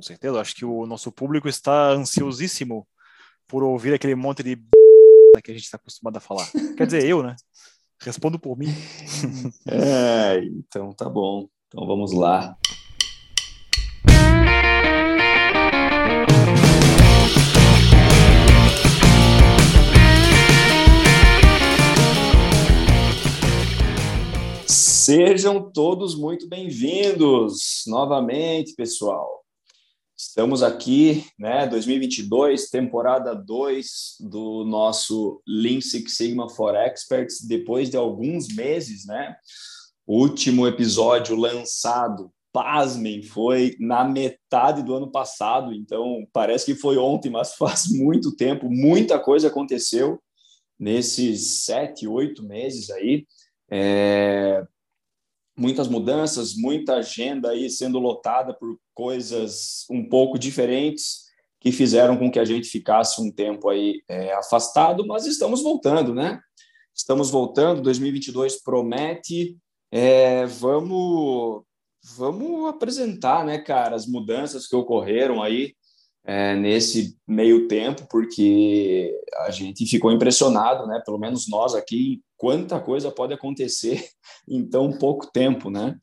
com certeza. Acho que o nosso público está ansiosíssimo por ouvir aquele monte de que a gente está acostumado a falar. Quer dizer, eu, né? Respondo por mim. é, então tá bom. Então vamos lá. Sejam todos muito bem-vindos novamente, pessoal. Estamos aqui, né, 2022, temporada 2 do nosso Lean Six Sigma for Experts, depois de alguns meses, né? O último episódio lançado, pasmem, foi na metade do ano passado, então parece que foi ontem, mas faz muito tempo, muita coisa aconteceu nesses sete, oito meses aí. É, muitas mudanças, muita agenda aí sendo lotada por coisas um pouco diferentes que fizeram com que a gente ficasse um tempo aí é, afastado, mas estamos voltando, né? Estamos voltando, 2022 promete, é, vamos vamos apresentar, né, cara, as mudanças que ocorreram aí é, nesse meio tempo, porque a gente ficou impressionado, né? Pelo menos nós aqui, quanta coisa pode acontecer em tão pouco tempo, né?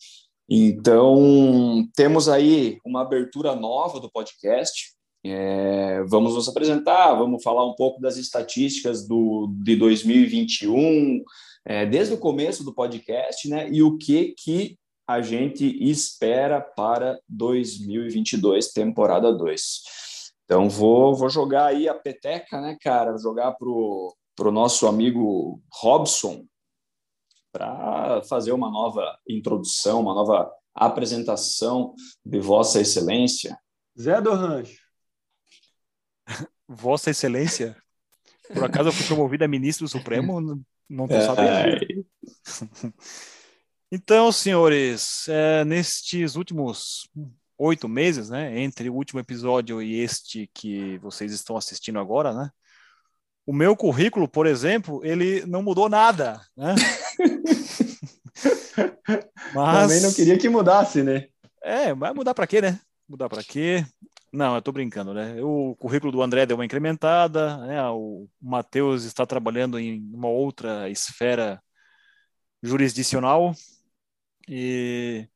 Então, temos aí uma abertura nova do podcast. É, vamos nos apresentar, vamos falar um pouco das estatísticas do, de 2021, é, desde o começo do podcast, né? E o que, que a gente espera para 2022, temporada 2. Então vou, vou jogar aí a peteca, né, cara? Vou jogar pro, pro nosso amigo Robson para fazer uma nova introdução, uma nova apresentação de Vossa Excelência. Zé do Rancho. Vossa Excelência? Por acaso eu fui promovido a ministro do Supremo? Não estou sabendo. Então, senhores, é, nestes últimos oito meses, né, entre o último episódio e este que vocês estão assistindo agora, né, o meu currículo, por exemplo, ele não mudou nada, né? Mas... Também não queria que mudasse, né? É, vai mudar para quê, né? Mudar para quê? Não, eu tô brincando, né? O currículo do André deu uma incrementada, né? O Matheus está trabalhando em uma outra esfera jurisdicional e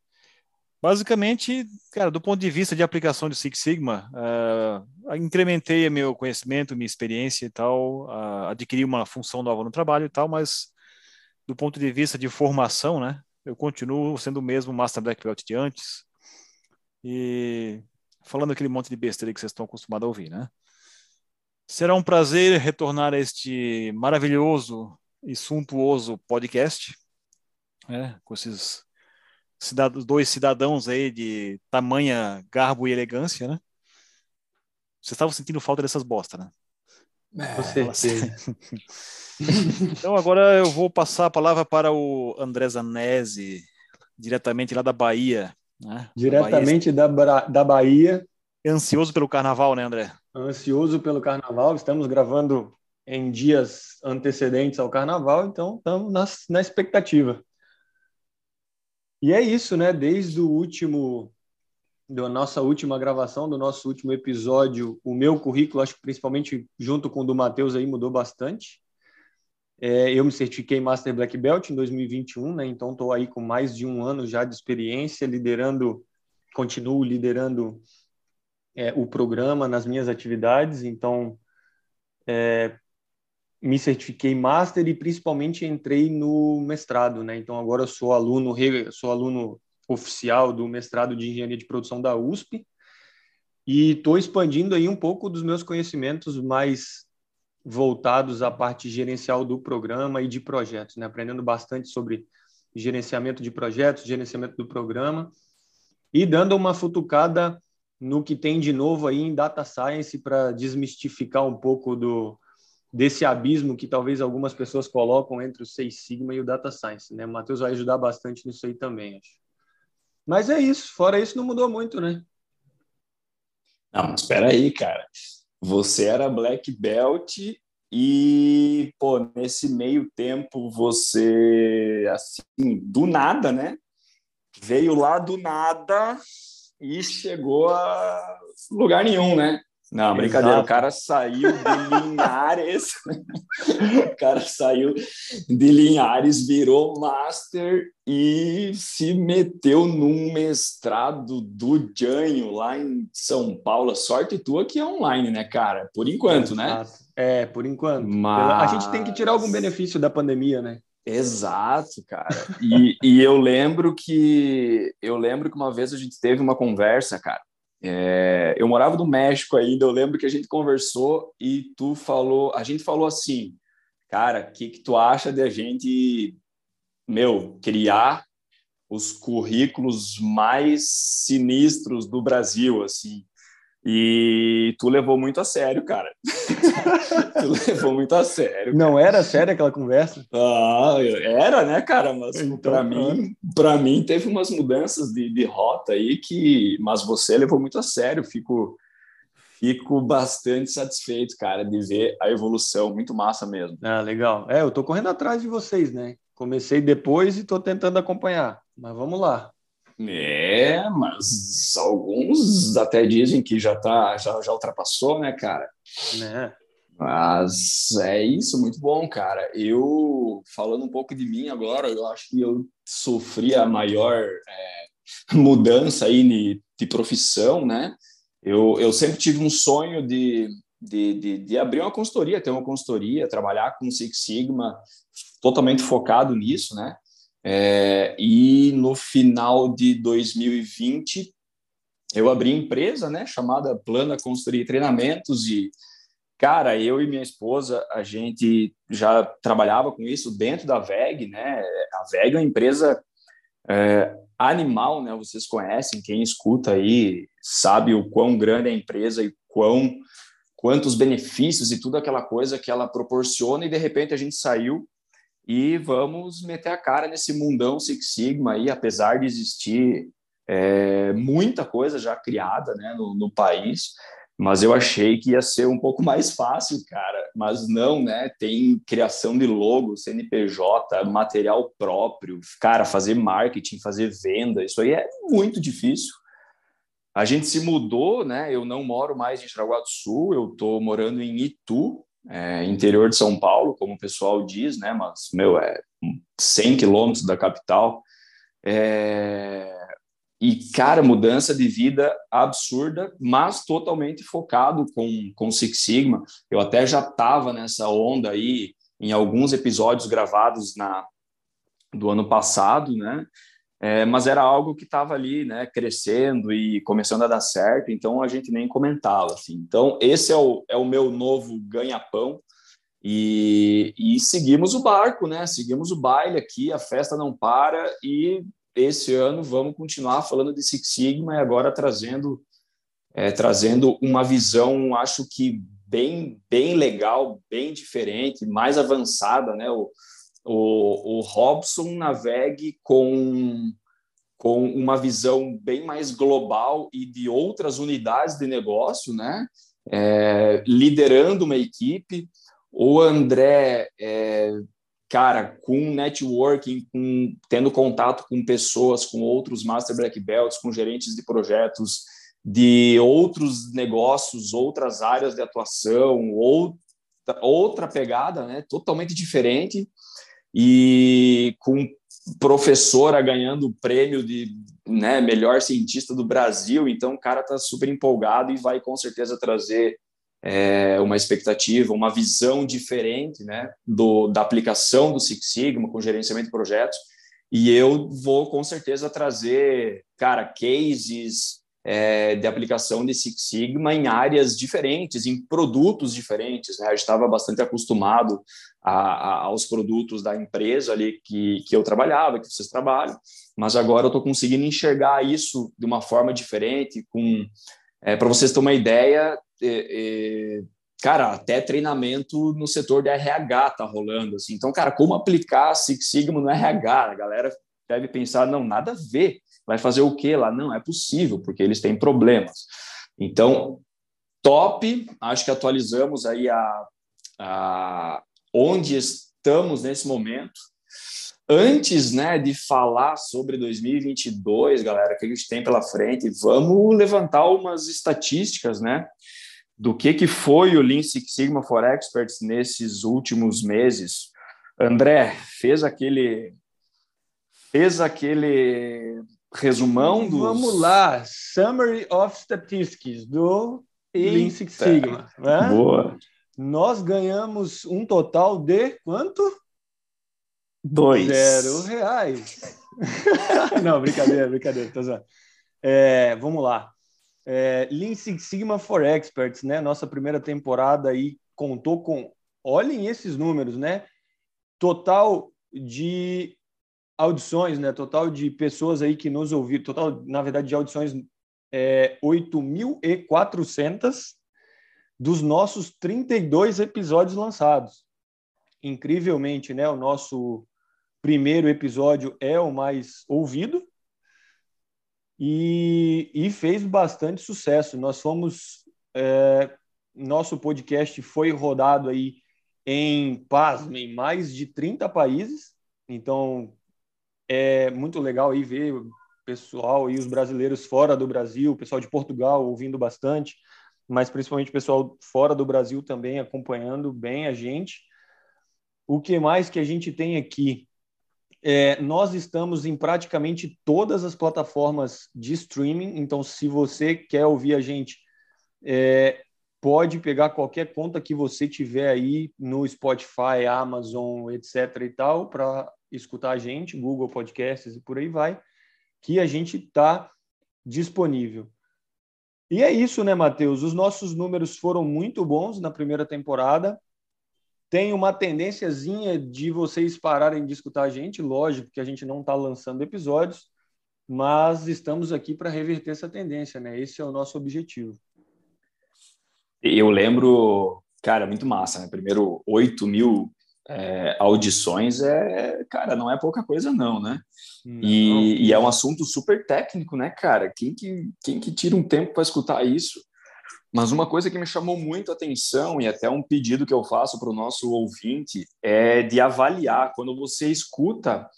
Basicamente, cara, do ponto de vista de aplicação de Six Sigma, uh, incrementei meu conhecimento, minha experiência e tal, uh, adquiri uma função nova no trabalho e tal, mas do ponto de vista de formação, né, eu continuo sendo o mesmo Master Black Belt de antes e falando aquele monte de besteira que vocês estão acostumados a ouvir, né. Será um prazer retornar a este maravilhoso e suntuoso podcast, né, com esses dois cidadãos aí de tamanha garbo e elegância, né? Vocês estavam sentindo falta dessas bosta, né? É, Com certeza. então agora eu vou passar a palavra para o André Zanese, diretamente lá da Bahia. Né? Diretamente da Bahia. Da, da Bahia. Ansioso pelo carnaval, né, André? Ansioso pelo carnaval. Estamos gravando em dias antecedentes ao carnaval, então estamos na, na expectativa. E é isso, né? Desde o último, da nossa última gravação, do nosso último episódio, o meu currículo, acho que principalmente junto com o do Matheus aí, mudou bastante. É, eu me certifiquei Master Black Belt em 2021, né? Então estou aí com mais de um ano já de experiência, liderando, continuo liderando é, o programa nas minhas atividades. Então, é, me certifiquei master e principalmente entrei no mestrado, né? Então agora eu sou aluno, sou aluno oficial do mestrado de engenharia de produção da USP e estou expandindo aí um pouco dos meus conhecimentos mais voltados à parte gerencial do programa e de projetos, né? Aprendendo bastante sobre gerenciamento de projetos, gerenciamento do programa e dando uma futucada no que tem de novo aí em data science para desmistificar um pouco do desse abismo que talvez algumas pessoas colocam entre o Seis Sigma e o Data Science, né? O Matheus vai ajudar bastante nisso aí também, acho. Mas é isso, fora isso não mudou muito, né? Não, mas espera aí, cara. Você era Black Belt e, pô, nesse meio tempo você, assim, do nada, né? Veio lá do nada e chegou a lugar nenhum, né? Não, brincadeira, Exato. o cara saiu de Linhares, o cara saiu de Linhares, virou master e se meteu num mestrado do Janho lá em São Paulo. Sorte tua que é online, né, cara? Por enquanto, né? Exato. É, por enquanto. Mas... A gente tem que tirar algum benefício da pandemia, né? Exato, cara. E, e eu lembro que eu lembro que uma vez a gente teve uma conversa, cara é, eu morava no México ainda, eu lembro que a gente conversou e tu falou, a gente falou assim, cara, o que, que tu acha de a gente, meu, criar os currículos mais sinistros do Brasil, assim, e tu levou muito a sério, cara. tu levou muito a sério. Não era séria aquela conversa? Ah, era, né, cara? Mas então, para mim, para mim teve umas mudanças de, de rota aí que, mas você levou muito a sério. Fico, fico bastante satisfeito, cara, de ver a evolução. Muito massa mesmo. Ah, legal. É, eu tô correndo atrás de vocês, né? Comecei depois e tô tentando acompanhar. Mas vamos lá. É, mas alguns até dizem que já tá, já, já ultrapassou, né, cara? Né? Mas é isso, muito bom, cara. Eu, falando um pouco de mim agora, eu acho que eu sofri a maior é, mudança aí de, de profissão, né? Eu, eu sempre tive um sonho de, de, de, de, abrir uma consultoria, ter uma consultoria, trabalhar com Six Sigma, totalmente focado nisso, né? É, e no final de 2020, eu abri empresa, né, chamada Plana Consultoria e Treinamentos e cara, eu e minha esposa, a gente já trabalhava com isso dentro da VEG, né? A VEG é uma empresa é, animal, né? Vocês conhecem, quem escuta aí sabe o quão grande é a empresa e quão quantos benefícios e tudo aquela coisa que ela proporciona e de repente a gente saiu e vamos meter a cara nesse mundão Six Sigma aí, apesar de existir é, muita coisa já criada né, no, no, país, mas eu achei que ia ser um pouco mais fácil, cara, mas não, né? Tem criação de logo, CNPJ, material próprio, cara, fazer marketing, fazer venda, isso aí é muito difícil. A gente se mudou, né? Eu não moro mais em Jaraguá do Sul, eu estou morando em Itu, é, interior de São Paulo, como o pessoal diz, né? Mas, meu, é 100 quilômetros da capital. É... E, cara, mudança de vida absurda, mas totalmente focado com, com Six Sigma. Eu até já estava nessa onda aí em alguns episódios gravados na do ano passado, né? É, mas era algo que estava ali, né, crescendo e começando a dar certo, então a gente nem comentava, assim. Então, esse é o, é o meu novo ganha-pão e, e seguimos o barco, né, seguimos o baile aqui, a festa não para e esse ano vamos continuar falando de Six Sigma e agora trazendo, é, trazendo uma visão, acho que bem, bem legal, bem diferente, mais avançada, né, o, o, o Robson navegue com, com uma visão bem mais global e de outras unidades de negócio, né? É, liderando uma equipe. O André, é, cara, com networking, com, tendo contato com pessoas, com outros Master Black Belts, com gerentes de projetos de outros negócios, outras áreas de atuação, outra, pegada, né? Totalmente diferente e com professora ganhando o prêmio de né, melhor cientista do Brasil, então o cara está super empolgado e vai com certeza trazer é, uma expectativa, uma visão diferente né, do, da aplicação do Six Sigma com gerenciamento de projetos. E eu vou com certeza trazer, cara, cases, é, de aplicação de Six Sigma em áreas diferentes, em produtos diferentes. Né? Gente estava bastante acostumado a, a, aos produtos da empresa ali que, que eu trabalhava, que vocês trabalham, mas agora eu estou conseguindo enxergar isso de uma forma diferente. Com, é, Para vocês terem uma ideia, é, é, cara, até treinamento no setor de RH tá rolando. Assim. Então, cara, como aplicar Six Sigma no RH? A galera deve pensar, não, nada a ver Vai fazer o que lá? Não, é possível, porque eles têm problemas. Então, top, acho que atualizamos aí a, a onde estamos nesse momento. antes né, de falar sobre 2022, galera, que a gente tem pela frente, vamos levantar umas estatísticas, né? Do que, que foi o Lean Six Sigma for Experts nesses últimos meses. André, fez aquele fez aquele resumão dos... Vamos lá, Summary of Statistics do Lean Six Sigma. Né? Boa. Nós ganhamos um total de quanto? Dois. Zero reais. Não, brincadeira, brincadeira. Tô é, vamos lá. É, Lean Six Sigma for Experts, né? Nossa primeira temporada aí contou com, olhem esses números, né? Total de audições, né? Total de pessoas aí que nos ouviram, total, na verdade, de audições é 8.400 dos nossos 32 episódios lançados. Incrivelmente, né? O nosso primeiro episódio é o mais ouvido e, e fez bastante sucesso. Nós fomos, é, nosso podcast foi rodado aí em, pasmem, mais de 30 países. Então, é muito legal aí ver o pessoal e os brasileiros fora do Brasil, o pessoal de Portugal ouvindo bastante, mas principalmente o pessoal fora do Brasil também acompanhando bem a gente. O que mais que a gente tem aqui? É, nós estamos em praticamente todas as plataformas de streaming, então se você quer ouvir a gente, é, pode pegar qualquer conta que você tiver aí no Spotify, Amazon, etc. e tal, para escutar a gente, Google Podcasts e por aí vai, que a gente está disponível. E é isso, né, Matheus? Os nossos números foram muito bons na primeira temporada tem uma tendênciazinha de vocês pararem de escutar a gente, lógico que a gente não está lançando episódios, mas estamos aqui para reverter essa tendência, né? Esse é o nosso objetivo. Eu lembro, cara, muito massa, né? Primeiro, 8 mil é, audições é, cara, não é pouca coisa não, né? Não. E, e, é um assunto super técnico, né, cara? Quem que, quem que tira um tempo para escutar isso? Mas uma coisa que me chamou muito a atenção e até um pedido que eu faço para o nosso ouvinte é de avaliar quando você escuta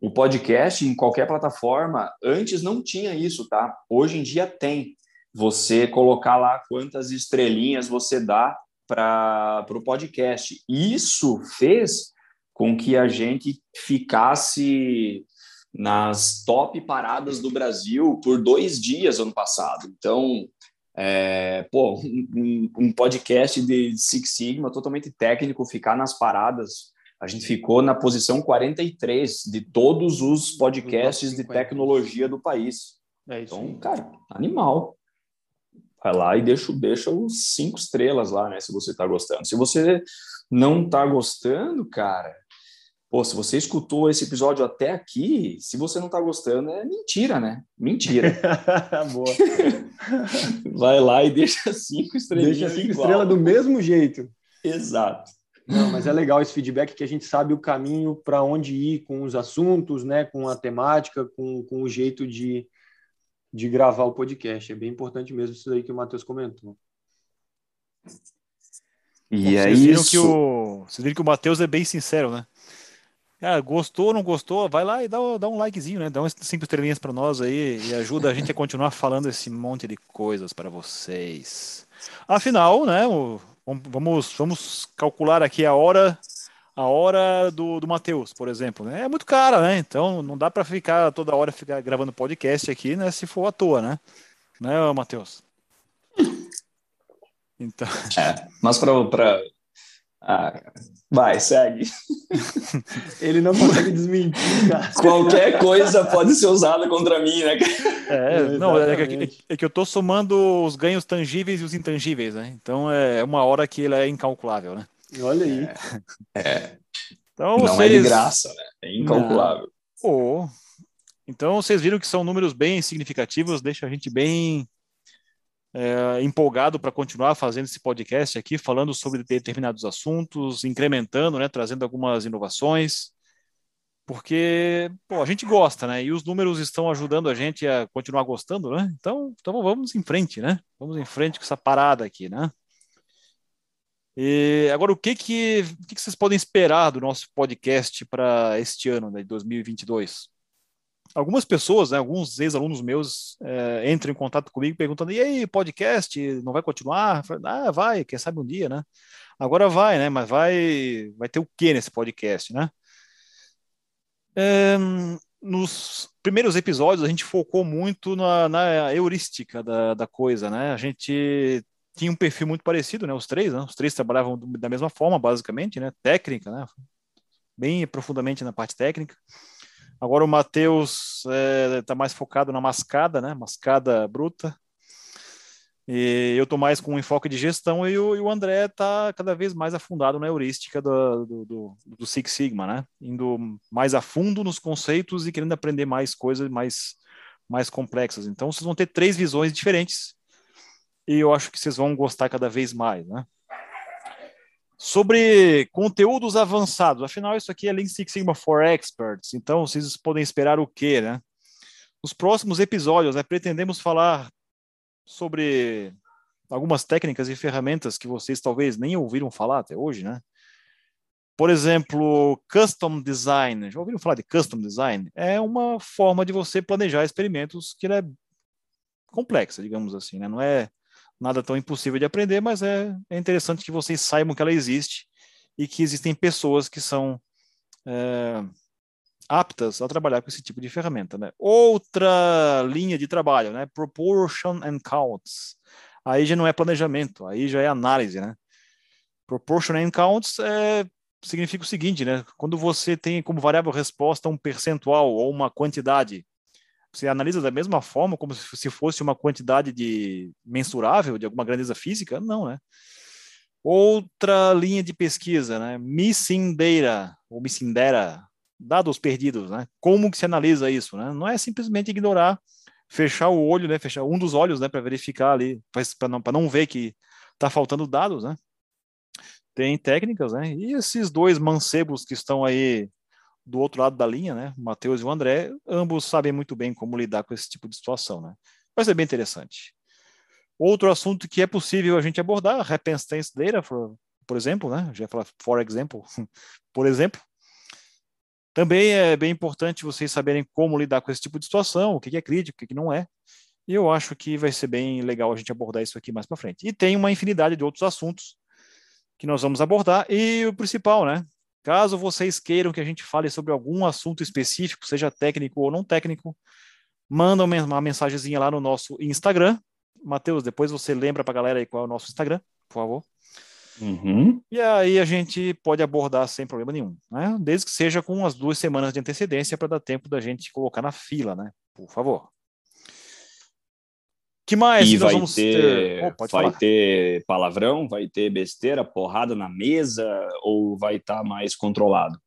o podcast em qualquer plataforma. Antes não tinha isso, tá? Hoje em dia tem. Você colocar lá quantas estrelinhas você dá para o podcast. Isso fez com que a gente ficasse nas top paradas do Brasil por dois dias ano passado. Então, é, pô, um, um, podcast de Six Sigma totalmente técnico, ficar nas paradas. A gente ficou na posição 43 de todos os podcasts de tecnologia do país. É isso. Então, cara, animal. Vai lá e deixa, deixa os cinco estrelas lá, né? Se você tá gostando. Se você não tá gostando, cara, Pô, se você escutou esse episódio até aqui, se você não tá gostando, é mentira, né? Mentira. Boa. Vai lá e deixa cinco estrelas. Deixa cinco estrelas do mesmo jeito. Exato. Não, mas é legal esse feedback que a gente sabe o caminho para onde ir com os assuntos, né? Com a temática, com, com o jeito de, de gravar o podcast. É bem importante mesmo isso aí que o Matheus comentou. E Bom, é vocês viram isso. Que o, vocês viram que o Matheus é bem sincero, né? Ah, gostou ou não gostou? Vai lá e dá, dá um likezinho, né? Dá umas cinco estrelinhas para nós aí e ajuda a gente a continuar falando esse monte de coisas para vocês. Afinal, né? Vamos, vamos calcular aqui a hora a hora do, do Matheus, por exemplo. Né? É muito cara, né? Então não dá para ficar toda hora ficar gravando podcast aqui, né? Se for à toa, né? Né, Matheus? Então... É, mas para ah, vai, segue. Ele não consegue desmentir, cara. Qualquer coisa pode ser usada contra mim, né? É, não, é que, é que, eu tô somando os ganhos tangíveis e os intangíveis, né? Então é uma hora que ele é incalculável, né? Olha aí. É. é. Então, não vocês... é de graça, né? É incalculável. Oh. Então vocês viram que são números bem significativos, deixa a gente bem é, empolgado para continuar fazendo esse podcast aqui, falando sobre determinados assuntos, incrementando, né, trazendo algumas inovações, porque pô, a gente gosta, né? E os números estão ajudando a gente a continuar gostando, né? Então, então vamos em frente, né? Vamos em frente com essa parada aqui, né? E agora, o que que, o que vocês podem esperar do nosso podcast para este ano, né, de 2022? Algumas pessoas, né, alguns ex-alunos meus, é, entram em contato comigo perguntando: e aí, podcast, não vai continuar? Falei, ah, vai, quem sabe um dia, né? Agora vai, né? Mas vai, vai ter o que nesse podcast, né? É, nos primeiros episódios a gente focou muito na, na heurística da, da coisa, né? A gente tinha um perfil muito parecido, né? Os três, né? Os três trabalhavam da mesma forma, basicamente, né? Técnica, né? Bem profundamente na parte técnica. Agora o Matheus está é, tá mais focado na mascada, né? Mascada bruta. E eu estou mais com um enfoque de gestão e o, e o André está cada vez mais afundado na heurística do, do, do, do, Six Sigma, né? Indo mais a fundo nos conceitos e querendo aprender mais coisas mais, mais complexas. Então, vocês vão ter três visões diferentes e eu acho que vocês vão gostar cada vez mais, né? Sobre conteúdos avançados, afinal, isso aqui é Lean Six Sigma for Experts, então vocês podem esperar o quê, né? Nos próximos episódios, né, pretendemos falar sobre algumas técnicas e ferramentas que vocês talvez nem ouviram falar até hoje, né? Por exemplo, custom design. Já ouviram falar de custom design? É uma forma de você planejar experimentos que é complexa, digamos assim, né? Não é nada tão impossível de aprender, mas é, é interessante que vocês saibam que ela existe e que existem pessoas que são é, aptas a trabalhar com esse tipo de ferramenta. Né? Outra linha de trabalho, né? Proportion and Counts. Aí já não é planejamento, aí já é análise, né? Proportion and Counts é, significa o seguinte, né? Quando você tem como variável resposta um percentual ou uma quantidade, você analisa da mesma forma como se fosse uma quantidade de mensurável de alguma grandeza física? Não, né? Outra linha de pesquisa, né? Missing data, ou missing data, dados perdidos, né? Como que se analisa isso, né? Não é simplesmente ignorar, fechar o olho, né? Fechar um dos olhos, né? Para verificar ali, para não, não ver que está faltando dados, né? Tem técnicas, né? E esses dois mancebos que estão aí do outro lado da linha, né? O Matheus e o André, ambos sabem muito bem como lidar com esse tipo de situação, né? Vai ser bem interessante. Outro assunto que é possível a gente abordar, repentance data, por, por exemplo, né? Já falar for example, por exemplo, também é bem importante vocês saberem como lidar com esse tipo de situação, o que é crítico, o que não é. E eu acho que vai ser bem legal a gente abordar isso aqui mais para frente. E tem uma infinidade de outros assuntos que nós vamos abordar. E o principal, né? Caso vocês queiram que a gente fale sobre algum assunto específico, seja técnico ou não técnico, manda uma mensagenzinha lá no nosso Instagram. Matheus, depois você lembra para a galera aí qual é o nosso Instagram, por favor. Uhum. E aí a gente pode abordar sem problema nenhum, né? Desde que seja com umas duas semanas de antecedência para dar tempo da gente colocar na fila, né? Por favor. Que mais? E vai ter, ter... Oh, vai falar. ter palavrão, vai ter besteira, porrada na mesa ou vai estar tá mais controlado?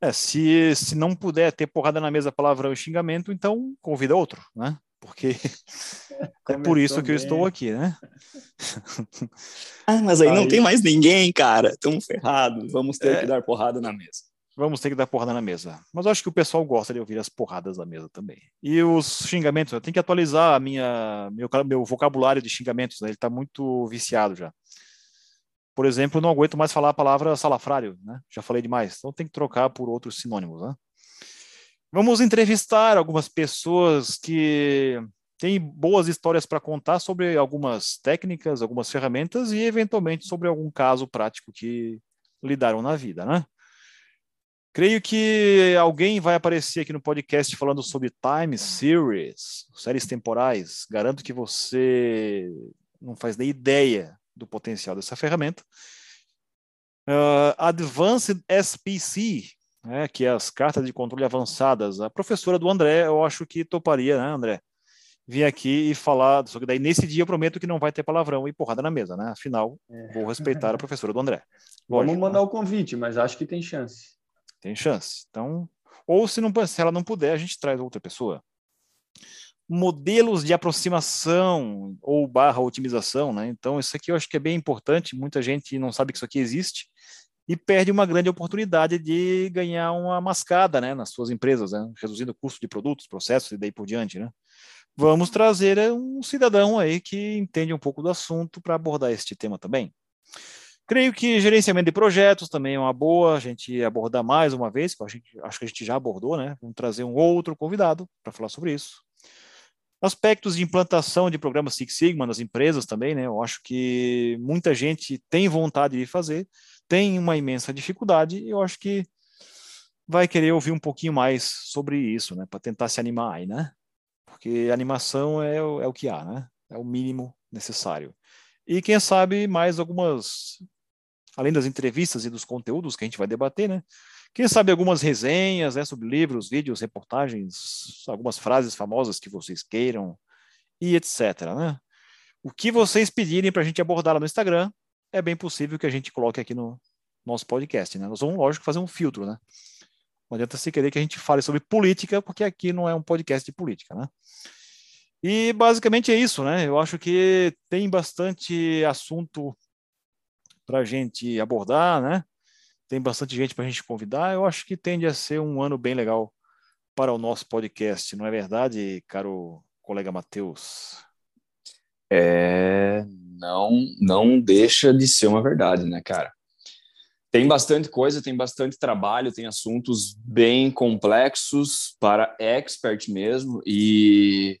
É, se, se não puder ter porrada na mesa, palavrão e xingamento, então convida outro, né? Porque é por isso que eu estou aqui, né? ah, mas aí, aí, não tem mais ninguém, cara. Estamos ferrados. Vamos ter é... que dar porrada na mesa. Vamos ter que dar porrada na mesa. Mas eu acho que o pessoal gosta de ouvir as porradas na mesa também. E os xingamentos, eu tenho que atualizar a minha, meu, meu vocabulário de xingamentos, né? ele está muito viciado já. Por exemplo, não aguento mais falar a palavra salafrário, né? Já falei demais. Então tem que trocar por outros sinônimos, né? Vamos entrevistar algumas pessoas que têm boas histórias para contar sobre algumas técnicas, algumas ferramentas e, eventualmente, sobre algum caso prático que lidaram na vida, né? Creio que alguém vai aparecer aqui no podcast falando sobre time series, séries temporais. Garanto que você não faz nem ideia do potencial dessa ferramenta. Uh, Advanced SPC, né, que é as cartas de controle avançadas. A professora do André, eu acho que toparia, né, André? Vir aqui e falar, só que daí nesse dia eu prometo que não vai ter palavrão e porrada na mesa, né? Afinal, é. vou respeitar a professora do André. Lógico, Vamos mandar né? o convite, mas acho que tem chance. Tem chance. Então, ou se, não, se ela não puder, a gente traz outra pessoa. Modelos de aproximação ou barra otimização, né? Então, isso aqui eu acho que é bem importante. Muita gente não sabe que isso aqui existe e perde uma grande oportunidade de ganhar uma mascada né, nas suas empresas, né, reduzindo o custo de produtos, processos e daí por diante. Né. Vamos trazer um cidadão aí que entende um pouco do assunto para abordar este tema também. Creio que gerenciamento de projetos também é uma boa a gente abordar mais uma vez, que gente, acho que a gente já abordou, né? Vamos trazer um outro convidado para falar sobre isso. Aspectos de implantação de programas Six Sigma nas empresas também, né? Eu acho que muita gente tem vontade de fazer, tem uma imensa dificuldade, e eu acho que vai querer ouvir um pouquinho mais sobre isso, né? Para tentar se animar aí, né? Porque animação é, é o que há, né? É o mínimo necessário. E quem sabe mais algumas, além das entrevistas e dos conteúdos que a gente vai debater, né? Quem sabe algumas resenhas né, sobre livros, vídeos, reportagens, algumas frases famosas que vocês queiram e etc. Né? O que vocês pedirem para a gente abordar lá no Instagram, é bem possível que a gente coloque aqui no nosso podcast. Né? Nós vamos, lógico, fazer um filtro. Né? Não adianta se querer que a gente fale sobre política, porque aqui não é um podcast de política. Né? E basicamente é isso. Né? Eu acho que tem bastante assunto para a gente abordar, né? tem bastante gente para a gente convidar. Eu acho que tende a ser um ano bem legal para o nosso podcast, não é verdade, caro colega Matheus? É, não, não deixa de ser uma verdade, né, cara? Tem bastante coisa, tem bastante trabalho, tem assuntos bem complexos para expert mesmo e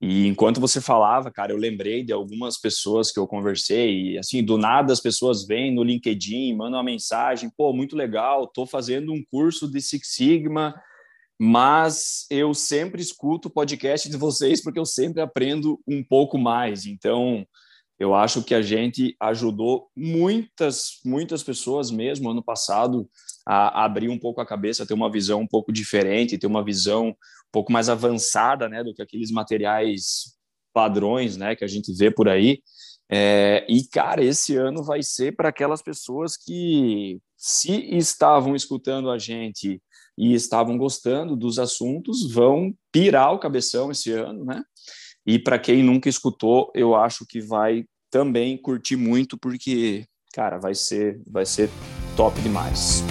e enquanto você falava, cara, eu lembrei de algumas pessoas que eu conversei, e assim, do nada as pessoas vêm no LinkedIn, mandam uma mensagem, pô, muito legal, tô fazendo um curso de Six Sigma, mas eu sempre escuto o podcast de vocês porque eu sempre aprendo um pouco mais. Então, eu acho que a gente ajudou muitas, muitas pessoas mesmo ano passado a abrir um pouco a cabeça, ter uma visão um pouco diferente, ter uma visão pouco mais avançada, né, do que aqueles materiais padrões, né, que a gente vê por aí. É, e cara, esse ano vai ser para aquelas pessoas que se estavam escutando a gente e estavam gostando dos assuntos, vão pirar o cabeção esse ano, né? E para quem nunca escutou, eu acho que vai também curtir muito porque, cara, vai ser vai ser top demais.